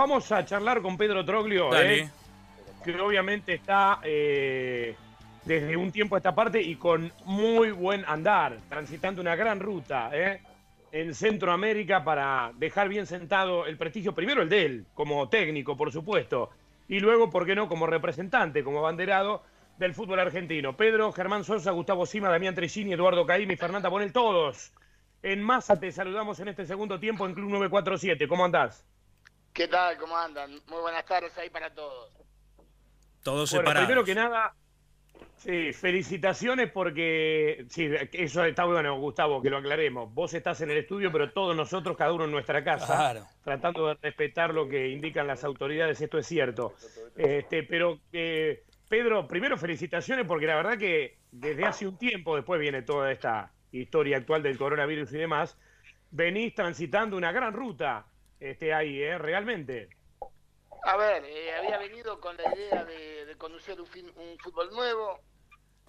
Vamos a charlar con Pedro Troglio, ¿eh? que obviamente está eh, desde un tiempo a esta parte y con muy buen andar, transitando una gran ruta ¿eh? en Centroamérica para dejar bien sentado el prestigio, primero el de él, como técnico, por supuesto, y luego, ¿por qué no?, como representante, como abanderado del fútbol argentino. Pedro, Germán Sosa, Gustavo Sima, Damián Tresini, Eduardo Caimi, Fernanda Bonel, todos. En masa te saludamos en este segundo tiempo en Club 947. ¿Cómo andás? ¿Qué tal? ¿Cómo andan? Muy buenas tardes ahí para todos. Todos bueno, separados. Primero que nada, sí, felicitaciones porque, sí, eso está bueno, Gustavo, que lo aclaremos. Vos estás en el estudio, pero todos nosotros, cada uno en nuestra casa, tratando de respetar lo que indican las autoridades, esto es cierto. Este, pero, eh, Pedro, primero felicitaciones porque la verdad que desde hace un tiempo, después viene toda esta historia actual del coronavirus y demás, venís transitando una gran ruta este, ahí, ¿eh? Realmente. A ver, eh, había venido con la idea de, conocer un, un, fútbol nuevo.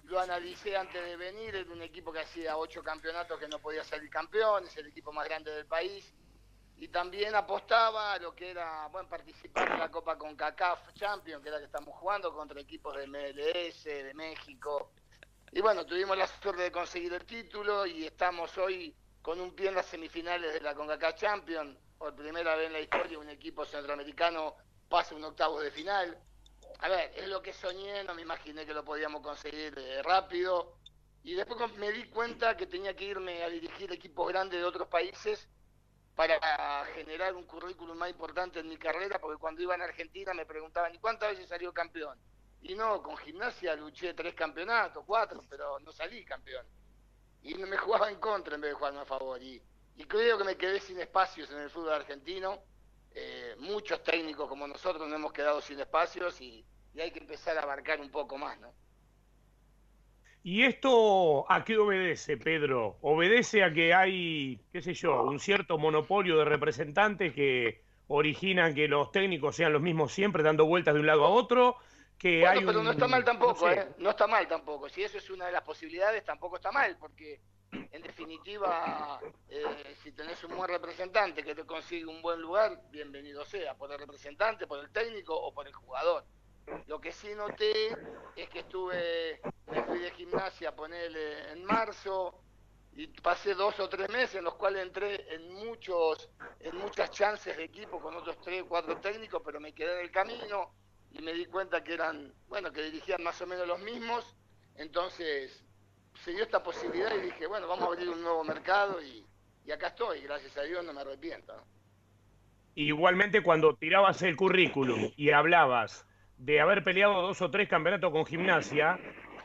Lo analicé antes de venir. Era un equipo que hacía ocho campeonatos que no podía salir campeón. Es el equipo más grande del país. Y también apostaba a lo que era bueno, participar en la Copa con CACAF Champions, que es la que estamos jugando contra equipos de MLS, de México. Y bueno, tuvimos la suerte de conseguir el título y estamos hoy con un pie en las semifinales de la CONCACAF Champions por primera vez en la historia un equipo centroamericano pasa un octavo de final. A ver, es lo que soñé, no me imaginé que lo podíamos conseguir eh, rápido. Y después me di cuenta que tenía que irme a dirigir equipos grandes de otros países para generar un currículum más importante en mi carrera, porque cuando iba en Argentina me preguntaban, ¿y cuántas veces salió campeón? Y no, con gimnasia luché tres campeonatos, cuatro, pero no salí campeón. Y me jugaba en contra en vez de jugarme a favor. Y y creo que me quedé sin espacios en el fútbol argentino. Eh, muchos técnicos como nosotros nos hemos quedado sin espacios y, hay que empezar a abarcar un poco más, ¿no? ¿Y esto a qué obedece, Pedro? ¿Obedece a que hay, qué sé yo, un cierto monopolio de representantes que originan que los técnicos sean los mismos siempre dando vueltas de un lado a otro? Que hay pero no está mal tampoco, ¿eh? No está mal tampoco. Si eso es una de las posibilidades, tampoco está mal, porque en definitiva, eh, si tenés un buen representante que te consigue un buen lugar, bienvenido sea, por el representante, por el técnico o por el jugador. Lo que sí noté es que estuve, me fui de gimnasia a ponerle en marzo y pasé dos o tres meses en los cuales entré en muchos, en muchas chances de equipo con otros tres o cuatro técnicos, pero me quedé en el camino y me di cuenta que eran, bueno, que dirigían más o menos los mismos, entonces se dio esta posibilidad y dije, bueno, vamos a abrir un nuevo mercado y, acá estoy, gracias a Dios no me arrepiento. Igualmente cuando tirabas el currículum y hablabas de haber peleado dos o tres campeonatos con gimnasia,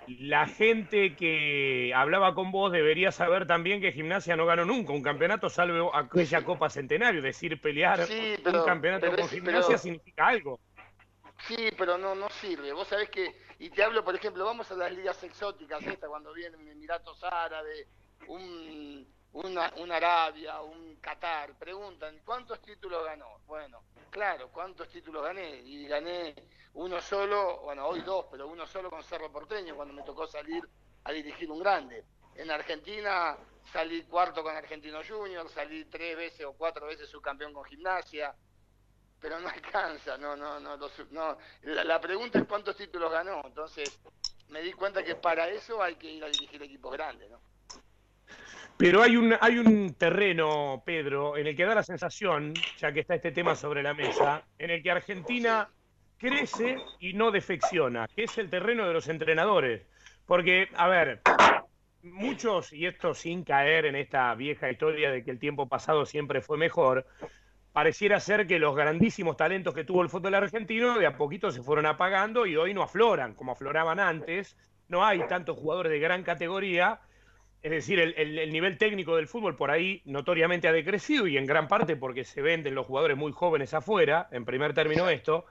la gente que hablaba con vos debería saber también que gimnasia no ganó nunca un campeonato salvo aquella Copa Centenario, decir, pelear un campeonato con gimnasia significa algo. Sí, pero no, no sirve. Vos sabés que, y te hablo, por ejemplo, vamos a las ligas exóticas, esta, cuando vienen Emiratos Árabes, un, una, un Arabia, un Qatar, preguntan, ¿cuántos títulos ganó? Bueno, claro, ¿cuántos títulos gané? Y gané uno solo, bueno, hoy dos, pero uno solo con Cerro Porteño, cuando me tocó salir a dirigir un grande. En Argentina salí cuarto con Argentino Junior, salí tres veces o cuatro veces subcampeón con gimnasia, pero no alcanza, no, no, no, no. La, pregunta es cuántos títulos ganó, entonces me di cuenta que para eso hay que ir a dirigir equipos grandes, ¿no? Pero hay un, hay un terreno, Pedro, en el que da la sensación, ya que está este tema sobre la mesa, en el que Argentina crece y no defecciona, que es el terreno de los entrenadores. Porque, a ver, muchos, y esto sin caer en esta vieja historia de que el tiempo pasado siempre fue mejor, pareciera ser que los grandísimos talentos que tuvo el fútbol argentino de a poquito se fueron apagando y hoy no afloran como afloraban antes. No hay tantos jugadores de gran categoría. Es decir, el, nivel técnico del fútbol por ahí notoriamente ha decrecido y en gran parte porque se venden los jugadores muy jóvenes afuera, en primer término esto,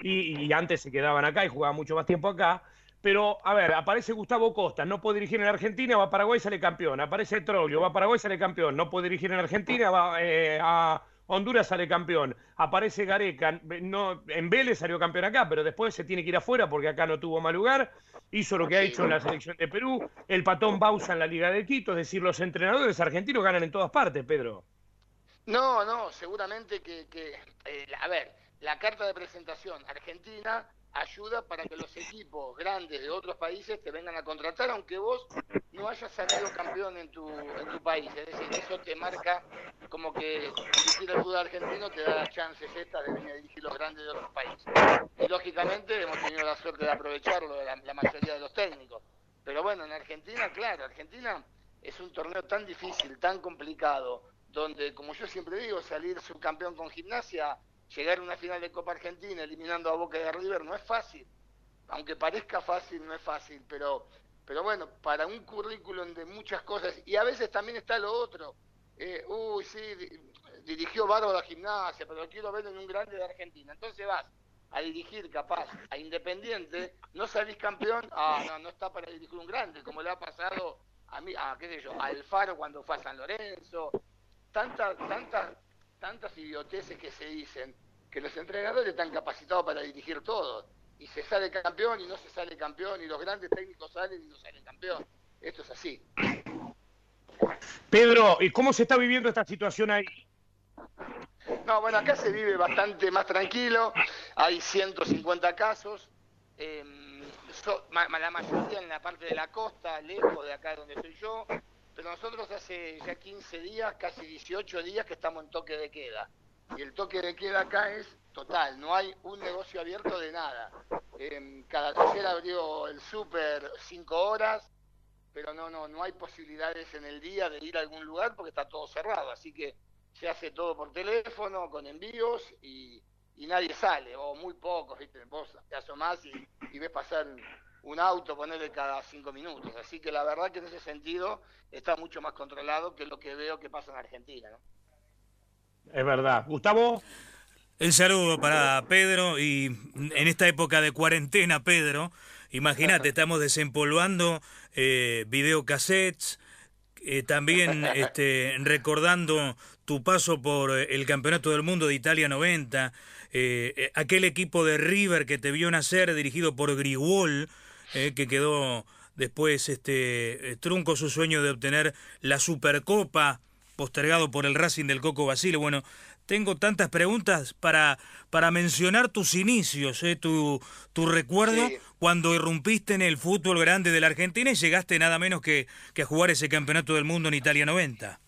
y, antes se quedaban acá y jugaban mucho más tiempo acá. Pero, a ver, aparece Gustavo Costa, no puede dirigir en Argentina, va a Paraguay, sale campeón. Aparece Troglio, va a Paraguay, sale campeón. No puede dirigir en Argentina, va eh, a Honduras sale campeón, aparece Gareca, no, en Vélez salió campeón acá, pero después se tiene que ir afuera porque acá no tuvo mal lugar, hizo lo que ha hecho en la selección de Perú, el patón Bausa en la Liga de Quito, es decir, los entrenadores argentinos ganan en todas partes, Pedro. No, no, seguramente que, eh, a ver, la carta de presentación argentina ayuda para que los equipos grandes de otros países te vengan a contratar, aunque vos no hayas salido campeón en tu, en tu país. Es decir, eso te marca como que dirigir el fútbol argentino te da chances estas de venir a dirigir los grandes de otros países. Y lógicamente hemos tenido la suerte de aprovecharlo la, la mayoría de los técnicos. Pero bueno, en Argentina, claro, Argentina es un torneo tan difícil, tan complicado, donde, como yo siempre digo, salir subcampeón con gimnasia llegar a una final de Copa Argentina eliminando a Boca de River no es fácil. Aunque parezca fácil, no es fácil, pero, pero bueno, para un currículum de muchas cosas, y a veces también está lo otro. Eh, uy, sí, dirigió Bárbaro la gimnasia, pero quiero ver en un grande de Argentina. Entonces vas a dirigir capaz a Independiente, no salís campeón, ah, no, no está para dirigir un grande, como le ha pasado a mí, a qué sé yo, a Alfaro cuando fue a San Lorenzo, tantas, tantas tantas idioteces que se dicen, que los entrenadores están capacitados para dirigir todo. Y se sale campeón y no se sale campeón, y los grandes técnicos salen y no salen campeón. Esto es así. Pedro, ¿y cómo se está viviendo esta situación ahí? No, bueno, acá se vive bastante más tranquilo, hay 150 casos, em, la mayoría en la parte de la costa, lejos de acá donde estoy yo, pero nosotros hace ya 15 días, casi 18 días que estamos en toque de queda. Y el toque de queda acá es total, no hay un negocio abierto de nada. cada ayer abrió el súper 5 horas, pero no, no, no hay posibilidades en el día de ir a algún lugar porque está todo cerrado. Así que se hace todo por teléfono, con envíos y, nadie sale, o muy pocos, ¿viste? Vos te asomás y, y ves pasar un auto, ponerle cada cinco minutos. Así que la verdad que en ese sentido está mucho más controlado que lo que veo que pasa en Argentina. ¿no? Es verdad. Gustavo. El saludo para Pedro y en esta época de cuarentena, Pedro, imagínate, estamos desempolvando eh, videocassettes, eh, también este, recordando tu paso por el Campeonato del Mundo de Italia 90, eh, eh, aquel equipo de River que te vio nacer dirigido por Grigol, eh, que quedó después este eh, trunco su sueño de obtener la Supercopa, postergado por el Racing del Coco Basile. Bueno, tengo tantas preguntas para, para mencionar tus inicios, eh, tu, tu recuerdo cuando irrumpiste en el fútbol grande de la Argentina y llegaste nada menos que, que a jugar ese campeonato del mundo en Italia 90.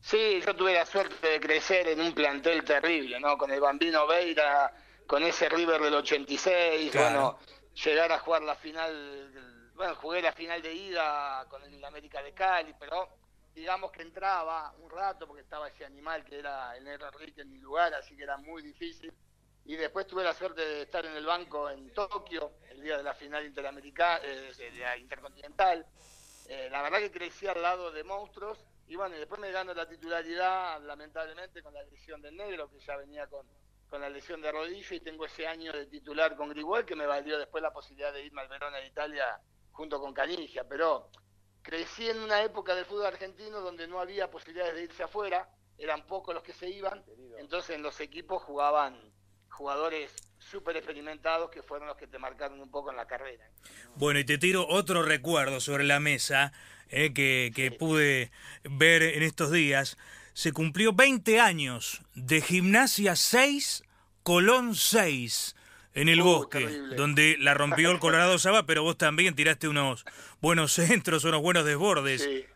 Sí, yo tuve la suerte de crecer en un plantel terrible, ¿no? Con el Bambino Veira, con ese River del 86, bueno, llegar a jugar la final, bueno, jugué la final de ida con el América de Cali, pero digamos que entraba un rato porque estaba ese animal que era el Negro Enrique en mi lugar, así que era muy difícil. Y después tuve la suerte de estar en el banco en Tokio, el día de la final interamericana, eh, intercontinental. Eh, la verdad que crecí al lado de monstruos y bueno, y después me gano la titularidad, lamentablemente, con la lesión del negro, que ya venía con, con la lesión de rodillo y tengo ese año de titular con Grigol que me valió después la posibilidad de irme al Verona de Italia junto con Canigia, pero crecí en una época del fútbol argentino donde no había posibilidades de irse afuera, eran pocos los que se iban, entonces en los equipos jugaban jugadores súper experimentados que fueron los que te marcaron un poco en la carrera. Bueno, y te tiro otro recuerdo sobre la mesa eh, que, que pude ver en estos días. Se cumplió 20 años de Gimnasia 6, Colón 6 en el bosque, donde la rompió el Colorado Saba, pero vos también tiraste unos buenos centros, unos buenos desbordes. Sí,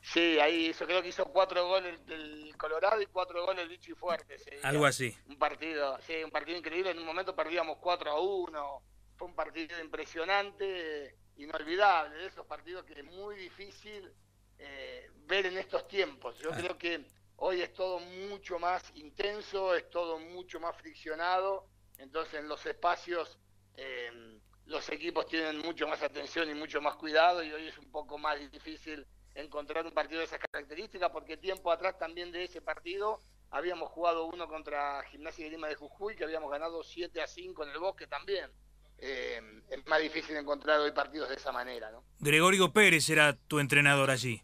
sí ahí hizo, creo que hizo cuatro goles del Colorado y cuatro goles del Vichy Fuerte. Algo así. Un partido, sí, un partido increíble. En un momento perdíamos 4 a 1. Fue un partido impresionante, inolvidable, de esos partidos que es muy difícil eh, ver en estos tiempos. Yo creo que hoy es todo mucho más intenso, es todo mucho más friccionado, entonces en los espacios em, los equipos tienen mucho más atención y mucho más cuidado y hoy es un poco más difícil encontrar un partido de esas características porque tiempo atrás también de ese partido habíamos jugado uno contra Gimnasia de Lima de Jujuy que habíamos ganado 7 a 5 en el bosque también. Em, es más difícil encontrar hoy partidos de esa manera. ¿no? Gregorio Pérez era tu entrenador allí.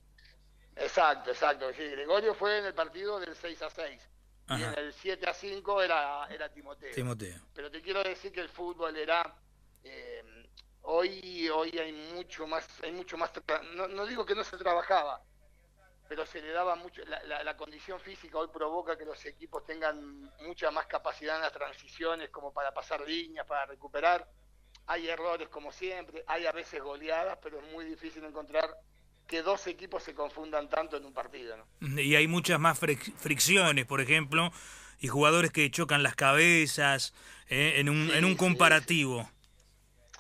Exacto, exacto. Sí, Gregorio fue en el partido del 6 a 6. Y en el 7 a 5 era, era Timoteo. Timoteo. Pero te quiero decir que el fútbol era... Eh, hoy hoy hay mucho más, hay mucho más... No, no digo que no se trabajaba, pero se le daba mucho, la, la, condición física hoy provoca que los equipos tengan mucha más capacidad en las transiciones como para pasar líneas, para recuperar. Hay errores como siempre, hay a veces goleadas, pero es muy difícil encontrar que dos equipos se confundan tanto en un partido. ¿no? Y hay muchas más fricciones, por ejemplo, y jugadores que chocan las cabezas eh, en, un, en un comparativo.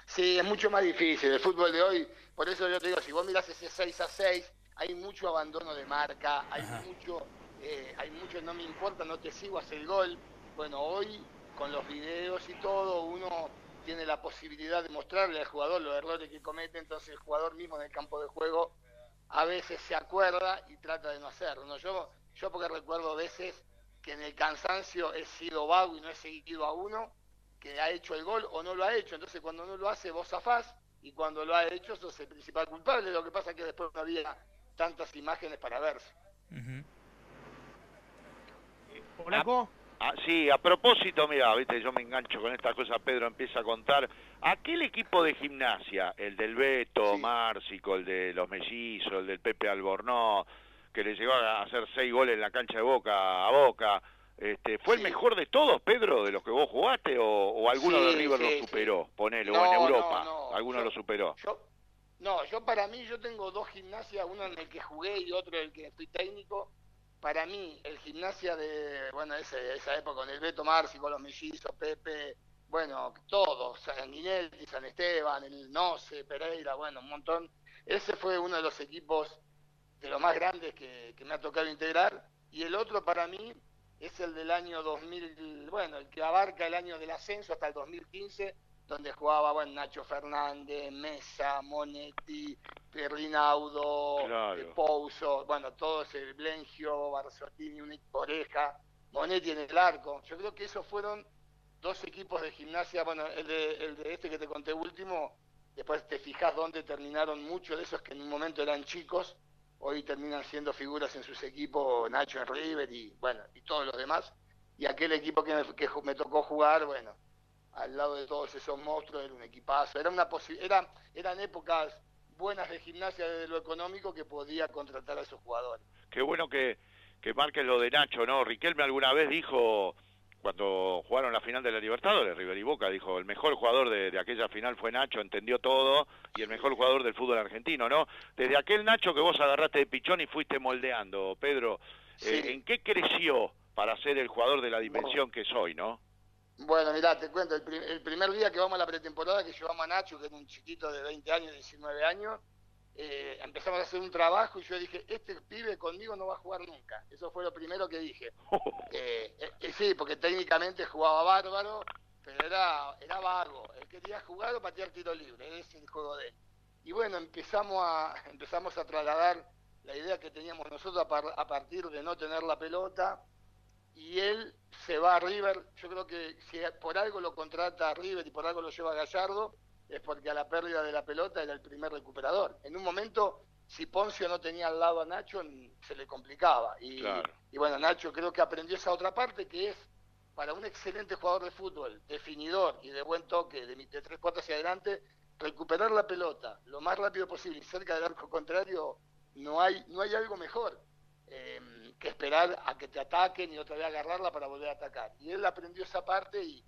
Sí. es mucho más difícil. El fútbol de hoy, por eso yo te digo, si vos mirás ese 6 a 6, hay mucho abandono de marca, hay mucho, eh, hay mucho, no me importa, no te sigo, hace el gol. Bueno, hoy con los videos y todo, uno tiene la posibilidad de mostrarle al jugador los errores que comete, entonces el jugador mismo en el campo de juego a veces se acuerda y trata de no hacerlo. ¿no? Yo, yo porque recuerdo veces que en el cansancio he sido vago y no he seguido a uno que ha hecho el gol o no lo ha hecho. Entonces cuando no lo hace vos zafás y cuando lo ha hecho sos el principal culpable. Lo que pasa es que después no había tantas imágenes para verse. ¿Polaco? Ah, sí, a propósito, mira, viste, yo me engancho con esta cosa, Pedro empieza a contar. Aquel equipo de gimnasia, el del Beto, Márcico, el de los Mellizos, el del Pepe Albornoz, que le llegó a hacer seis goles en la cancha de Boca a Boca, este, ¿fue el mejor de todos, Pedro, de los que vos jugaste, o, alguno de River lo superó? Ponele, o en Europa, alguno lo superó. No, yo para mí, yo tengo dos gimnasias, uno en el que jugué y otro en el que fui técnico. Para mí, el gimnasia de, bueno, ese, esa época con el Beto Marci, con los mellizos, Pepe, bueno, todos, Sanguinetti, San Esteban, el Noce, Pereira, bueno, un montón. Ese fue uno de los equipos de los más grandes que, que me ha tocado integrar. Y el otro para mí es el del año 2000, bueno, el que abarca el año del ascenso hasta el 2015 donde jugaba bueno, Nacho Fernández, Mesa, Monetti, Perrinaudo, claro. Pouso, bueno, todos, el Blengio, Barzottini, una Oreja, Monetti en el arco. Yo creo que esos fueron dos equipos de gimnasia, bueno, el de, el de este que te conté último, después te fijas dónde terminaron muchos de esos que en un momento eran chicos, hoy terminan siendo figuras en sus equipos, Nacho en River y bueno, y todos los demás. Y aquel equipo que que me tocó jugar, bueno, al lado de todos esos monstruos, era un equipazo, era una era, eran épocas buenas de gimnasia desde lo económico que podía contratar a esos jugadores. Qué bueno que, que marques lo de Nacho, ¿no? Riquelme alguna vez dijo, cuando jugaron la final de la Libertadores, River y Boca, dijo, el mejor jugador de, aquella final fue Nacho, entendió todo, y el mejor jugador del fútbol argentino, ¿no? Desde aquel Nacho que vos agarraste de pichón y fuiste moldeando, Pedro, eh, ¿en qué creció para ser el jugador de la dimensión que soy, no? Bueno, mirá, te cuento, el, primer día que vamos a la pretemporada, que llevamos a Nacho, que era un chiquito de 20 años, 19 años, eh, empezamos a hacer un trabajo y yo dije, este pibe conmigo no va a jugar nunca. Eso fue lo primero que dije. Eh, eh, sí, porque técnicamente jugaba bárbaro, pero era, era vago. Él quería jugar o patear tiro libre, ese es el juego de él. Y bueno, empezamos a, empezamos a trasladar la idea que teníamos nosotros a partir de no tener la pelota, y él se va a River. Yo creo que si por algo lo contrata a River y por algo lo lleva a Gallardo, es porque a la pérdida de la pelota era el primer recuperador. En un momento, si Poncio no tenía al lado a Nacho, se le complicaba. Y, y bueno, Nacho creo que aprendió esa otra parte que es para un excelente jugador de fútbol, definidor y de buen toque, de, de tres cuartos hacia adelante, recuperar la pelota lo más rápido posible y cerca del arco contrario, no hay, no hay algo mejor. Eh, que esperar a que te ataquen y otra vez agarrarla para volver a atacar. Y él aprendió esa parte y,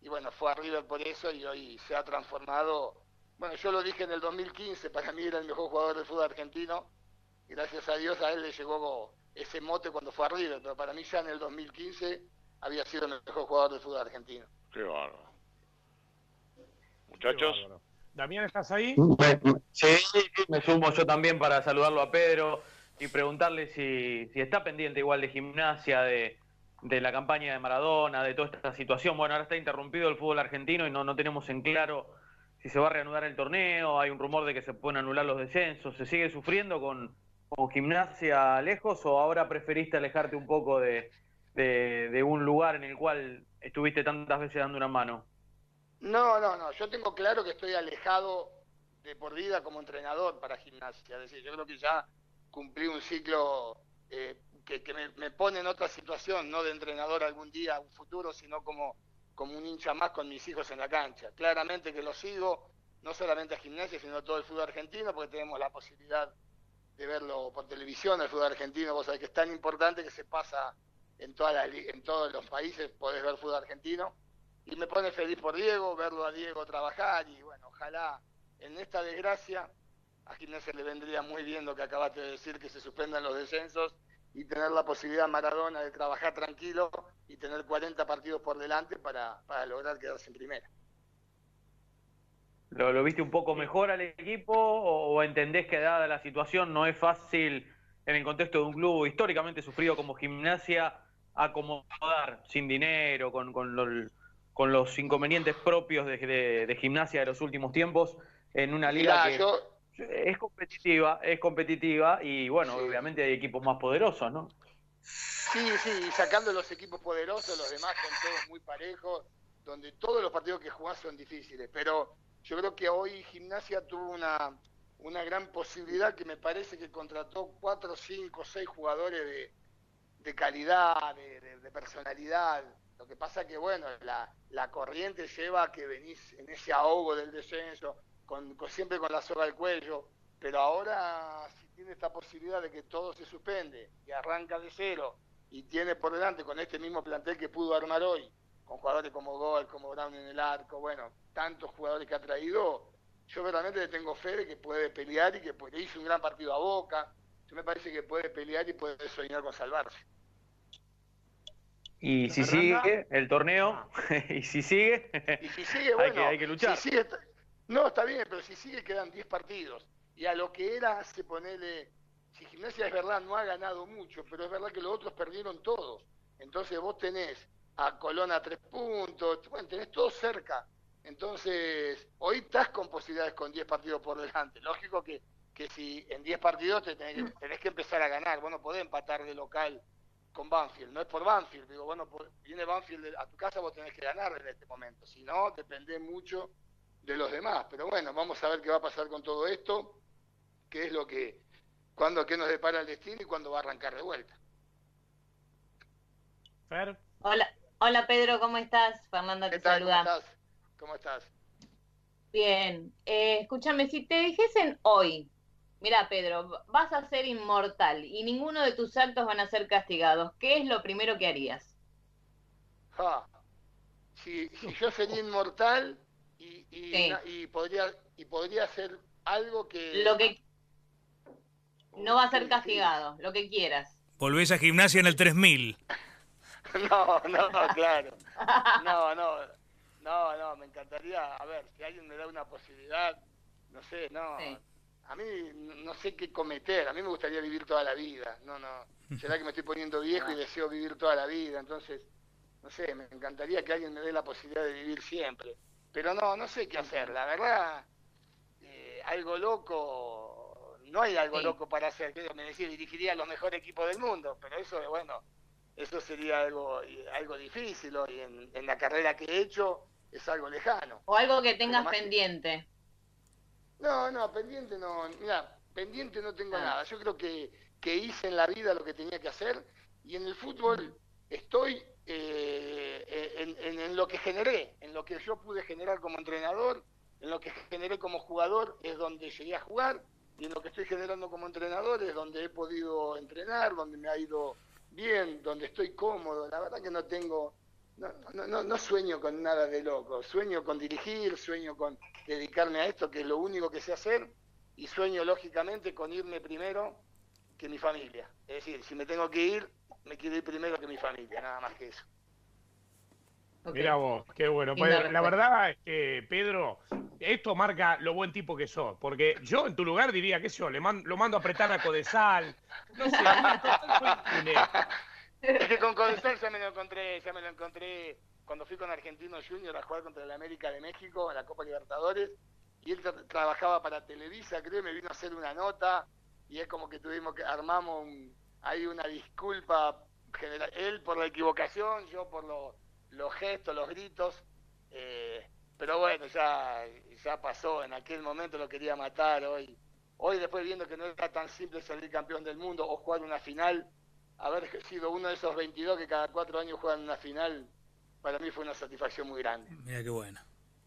y bueno, fue a River por eso y hoy se ha transformado. Bueno, yo lo dije en el 2015, para mí era el mejor jugador del fútbol argentino. Gracias a Dios a él le llegó ese mote cuando fue a River, pero para mí ya en el 2015 había sido el mejor jugador del fútbol argentino. Qué bárbaro. Muchachos. Damián, ¿estás ahí? Sí, me sumo yo también para saludarlo a Pedro y preguntarle si, está pendiente igual de gimnasia, de, la campaña de Maradona, de toda esta situación. Bueno, ahora está interrumpido el fútbol argentino y no, no tenemos en claro si se va a reanudar el torneo, hay un rumor de que se pueden anular los descensos, ¿se sigue sufriendo con, gimnasia lejos o ahora preferiste alejarte un poco de, de, un lugar en el cual estuviste tantas veces dando una mano? No, no, no, yo tengo claro que estoy alejado de por vida como entrenador para gimnasia, es decir, yo creo que ya cumplí un ciclo eh, que, me, pone en otra situación, no de entrenador algún día, un futuro, sino como, como un hincha más con mis hijos en la cancha. Claramente que lo sigo, no solamente a gimnasia, sino a todo el fútbol argentino, porque tenemos la posibilidad de verlo por televisión, el fútbol argentino, vos sabés que es tan importante que se pasa en, toda en todos los países, podés ver fútbol argentino. Y me pone feliz por Diego, verlo a Diego trabajar y bueno, ojalá en esta desgracia a Gimnasia le vendría muy bien lo que acabaste de decir, que se suspendan los descensos y tener la posibilidad Maradona de trabajar tranquilo y tener 40 partidos por delante para, para lograr quedarse en primera. ¿Lo, viste un poco mejor al equipo o, entendés que dada la situación no es fácil en el contexto de un club históricamente sufrido como gimnasia acomodar sin dinero, con, con, los, inconvenientes propios de, gimnasia de los últimos tiempos en una liga que es competitiva, es competitiva y bueno, obviamente hay equipos más poderosos, ¿no? Sí, sí, sacando los equipos poderosos, los demás son todos muy parejos, donde todos los partidos que jugás son difíciles, pero yo creo que hoy Gimnasia tuvo una, una gran posibilidad que me parece que contrató cuatro, cinco, seis jugadores de, de calidad, de, personalidad. Lo que pasa que, bueno, la, la corriente lleva a que venís en ese ahogo del descenso, con, siempre con la soga al cuello, pero ahora si tiene esta posibilidad de que todo se suspende y arranca de cero y tiene por delante con este mismo plantel que pudo armar hoy, con jugadores como Gol, como Brown en el arco, bueno, tantos jugadores que ha traído, yo verdaderamente le tengo fe de que puede pelear y que le hizo un gran partido a Boca. Yo me parece que puede pelear y puede soñar con salvarse. Y si sigue el torneo, y si sigue, y si sigue bueno, hay, que, luchar. No, está bien, pero si sigue quedan 10 partidos. Y a lo que era, se ponele, si Gimnasia es verdad, no ha ganado mucho, pero es verdad que los otros perdieron todos. Entonces vos tenés a Colón a tres puntos, bueno, tenés todo cerca. Entonces, hoy estás con posibilidades con 10 partidos por delante. Lógico que, que si en 10 partidos te tenés, que empezar a ganar, vos no podés empatar de local con Banfield, no es por Banfield, digo, bueno, viene Banfield a tu casa, vos tenés que ganar en este momento, si no, depende mucho de los demás, pero bueno, vamos a ver qué va a pasar con todo esto, qué es lo que, cuándo, qué nos depara el destino y cuándo va a arrancar de vuelta. Hola, hola Pedro, ¿cómo estás? Fernando te saluda. ¿Cómo estás? ¿Cómo estás? Bien, eh, escúchame, si te dijesen hoy, mira Pedro, vas a ser inmortal y ninguno de tus actos van a ser castigados, ¿qué es lo primero que harías? Si, yo sería inmortal y, y, podría y podría hacer algo que... Lo que no va a ser castigado, lo que quieras. Volvés a gimnasia en el 3000. no, no, claro. No, no. No, no, me encantaría, a ver, si alguien me da una posibilidad, no sé, no. A mí no sé qué cometer, a mí me gustaría vivir toda la vida, no, no. Será que me estoy poniendo viejo y deseo vivir toda la vida, entonces, no sé, me encantaría que alguien me dé la posibilidad de vivir siempre. Pero no, no sé qué hacer, la verdad, eh, algo loco, no hay algo loco para hacer, quiero decir, dirigiría a los mejores equipos del mundo, pero eso, bueno, eso sería algo, algo difícil hoy en, en la carrera que he hecho es algo lejano. O algo que tengas pendiente. No, no, pendiente no. Mira, pendiente no tengo ah. nada. Yo creo que, que hice en la vida lo que tenía que hacer y en el fútbol estoy eh, en, en, lo que generé, en lo que yo pude generar como entrenador, en lo que generé como jugador es donde llegué a jugar y en lo que estoy generando como entrenador es donde he podido entrenar, donde me ha ido bien, donde estoy cómodo. La verdad que no tengo no, sueño con nada de loco, sueño con dirigir, sueño con dedicarme a esto, que es lo único que sé hacer, y sueño lógicamente con irme primero que mi familia. Es decir, si me tengo que ir, me quiero ir primero que mi familia, nada más que eso. Mira vos, qué bueno. Pues, la verdad es que, Pedro, esto marca lo buen tipo que sos. Porque yo en tu lugar diría, que yo, le lo mando a apretar a Codesal. No sé, Es que con Codesal ya me lo encontré, ya me lo encontré cuando fui con Argentino Junior a jugar contra el América de México en la Copa Libertadores y él trabajaba para Televisa, creo, me vino a hacer una nota y es como que tuvimos que armamos un, ahí una disculpa general, él por la equivocación, yo por los gestos, los gritos, eh, pero bueno, ya, ya pasó, en aquel momento lo quería matar hoy. Hoy después viendo que no era tan simple salir campeón del mundo o jugar una final, haber sido uno de esos 22 que cada cuatro años juegan una final, para mí fue una satisfacción muy grande. Mira qué bueno.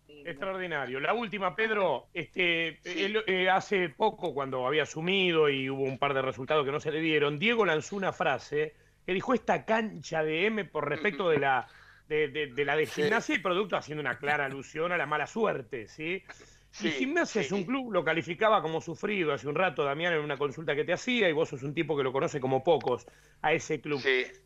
Extraordinario. La última, Pedro, este, él, eh, hace poco, cuando había asumido y hubo un par de resultados que no se le dieron, Diego lanzó una frase que dijo esta cancha de M por respecto de la de, de, la de gimnasia y producto haciendo una clara alusión a la mala suerte, ¿sí? y Gimnasia es un club, lo calificaba como sufrido hace un rato, Damián, en una consulta que te hacía, y vos sos un tipo que lo conoce como pocos a ese club.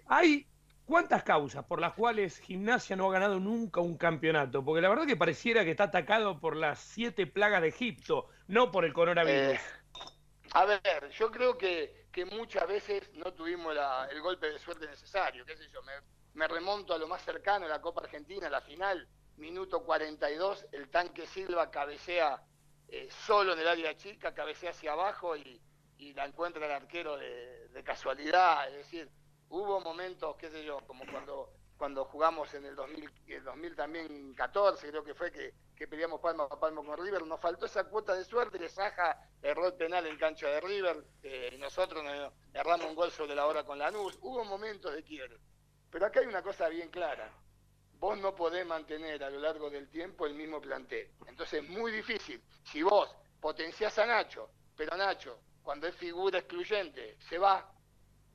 Hay ¿Cuántas causas por las cuales Gimnasia no ha ganado nunca un campeonato? Porque la verdad que pareciera que está atacado por las siete plagas de Egipto, no por el coronavirus. Eh, a ver, yo creo que, que muchas veces no tuvimos el golpe de suerte necesario. ¿Qué sé yo? Me, remonto a lo más cercano, la Copa Argentina, la final, minuto 42, el tanque Silva cabecea eh, solo en el área chica, cabecea hacia abajo y, la encuentra el arquero de casualidad. Es decir, hubo momentos, qué sé yo, como cuando cuando jugamos en el 2000, el 2000 también 14, creo que fue que, que peleamos palmo a palmo con River, nos faltó esa cuota de suerte, le Saja erró el penal en cancha de River, eh, nosotros erramos un gol sobre la hora con Lanús, hubo momentos de quiebre. Pero acá hay una cosa bien clara, vos no podés mantener a lo largo del tiempo el mismo plantel, entonces es muy difícil. Si vos potenciás a Nacho, pero Nacho, cuando es figura excluyente, se va,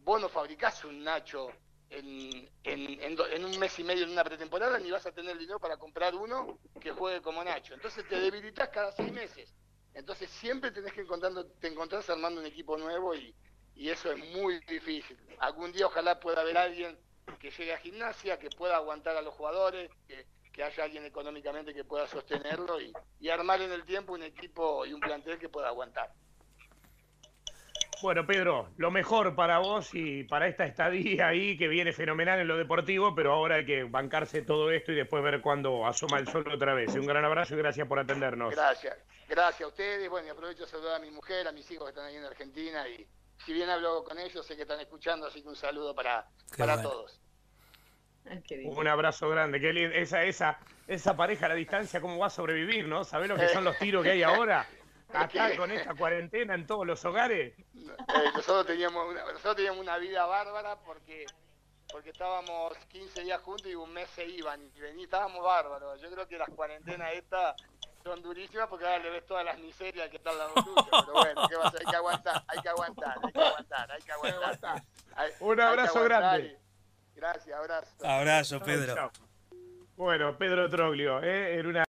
vos no fabricás un Nacho en, en, un mes y medio en una pretemporada ni vas a tener dinero para comprar uno que juegue como Nacho. Entonces te debilitas cada seis meses. Entonces siempre tenés que encontrando, te encontrás armando un equipo nuevo y, eso es muy difícil. Algún día ojalá pueda haber alguien que llegue a gimnasia, que pueda aguantar a los jugadores, que, haya alguien económicamente que pueda sostenerlo y armar en el tiempo un equipo y un plantel que pueda aguantar. Bueno, Pedro, lo mejor para vos y para esta estadía ahí que viene fenomenal en lo deportivo, pero ahora hay que bancarse todo esto y después ver cuándo asoma el sol otra vez. Un gran abrazo y gracias por atendernos. Gracias, gracias a ustedes. Bueno, y aprovecho a saludar a mi mujer, a mis hijos que están ahí en Argentina y si bien hablo con ellos, sé que están escuchando, así que un saludo para, para todos. Un abrazo grande. Qué esa, esa, esa pareja a la distancia, ¿cómo va a sobrevivir, no? ¿Sabés lo que son los tiros que hay ahora? Acá con esta cuarentena en todos los hogares. Eh, nosotros, teníamos una, nosotros teníamos una vida bárbara porque porque estábamos 15 días juntos y un mes se iban y vení, estábamos bárbaros. Yo creo que las cuarentenas estas son durísimas porque ahora le ves todas las miserias que están al lado tuyo. Pero bueno, ¿qué vas a Hay que aguantar, hay que aguantar, hay que aguantar, hay que aguantar. un abrazo grande. Gracias, abrazo. Abrazo, Pedro. Bueno, Pedro Troglio, ¿eh? en una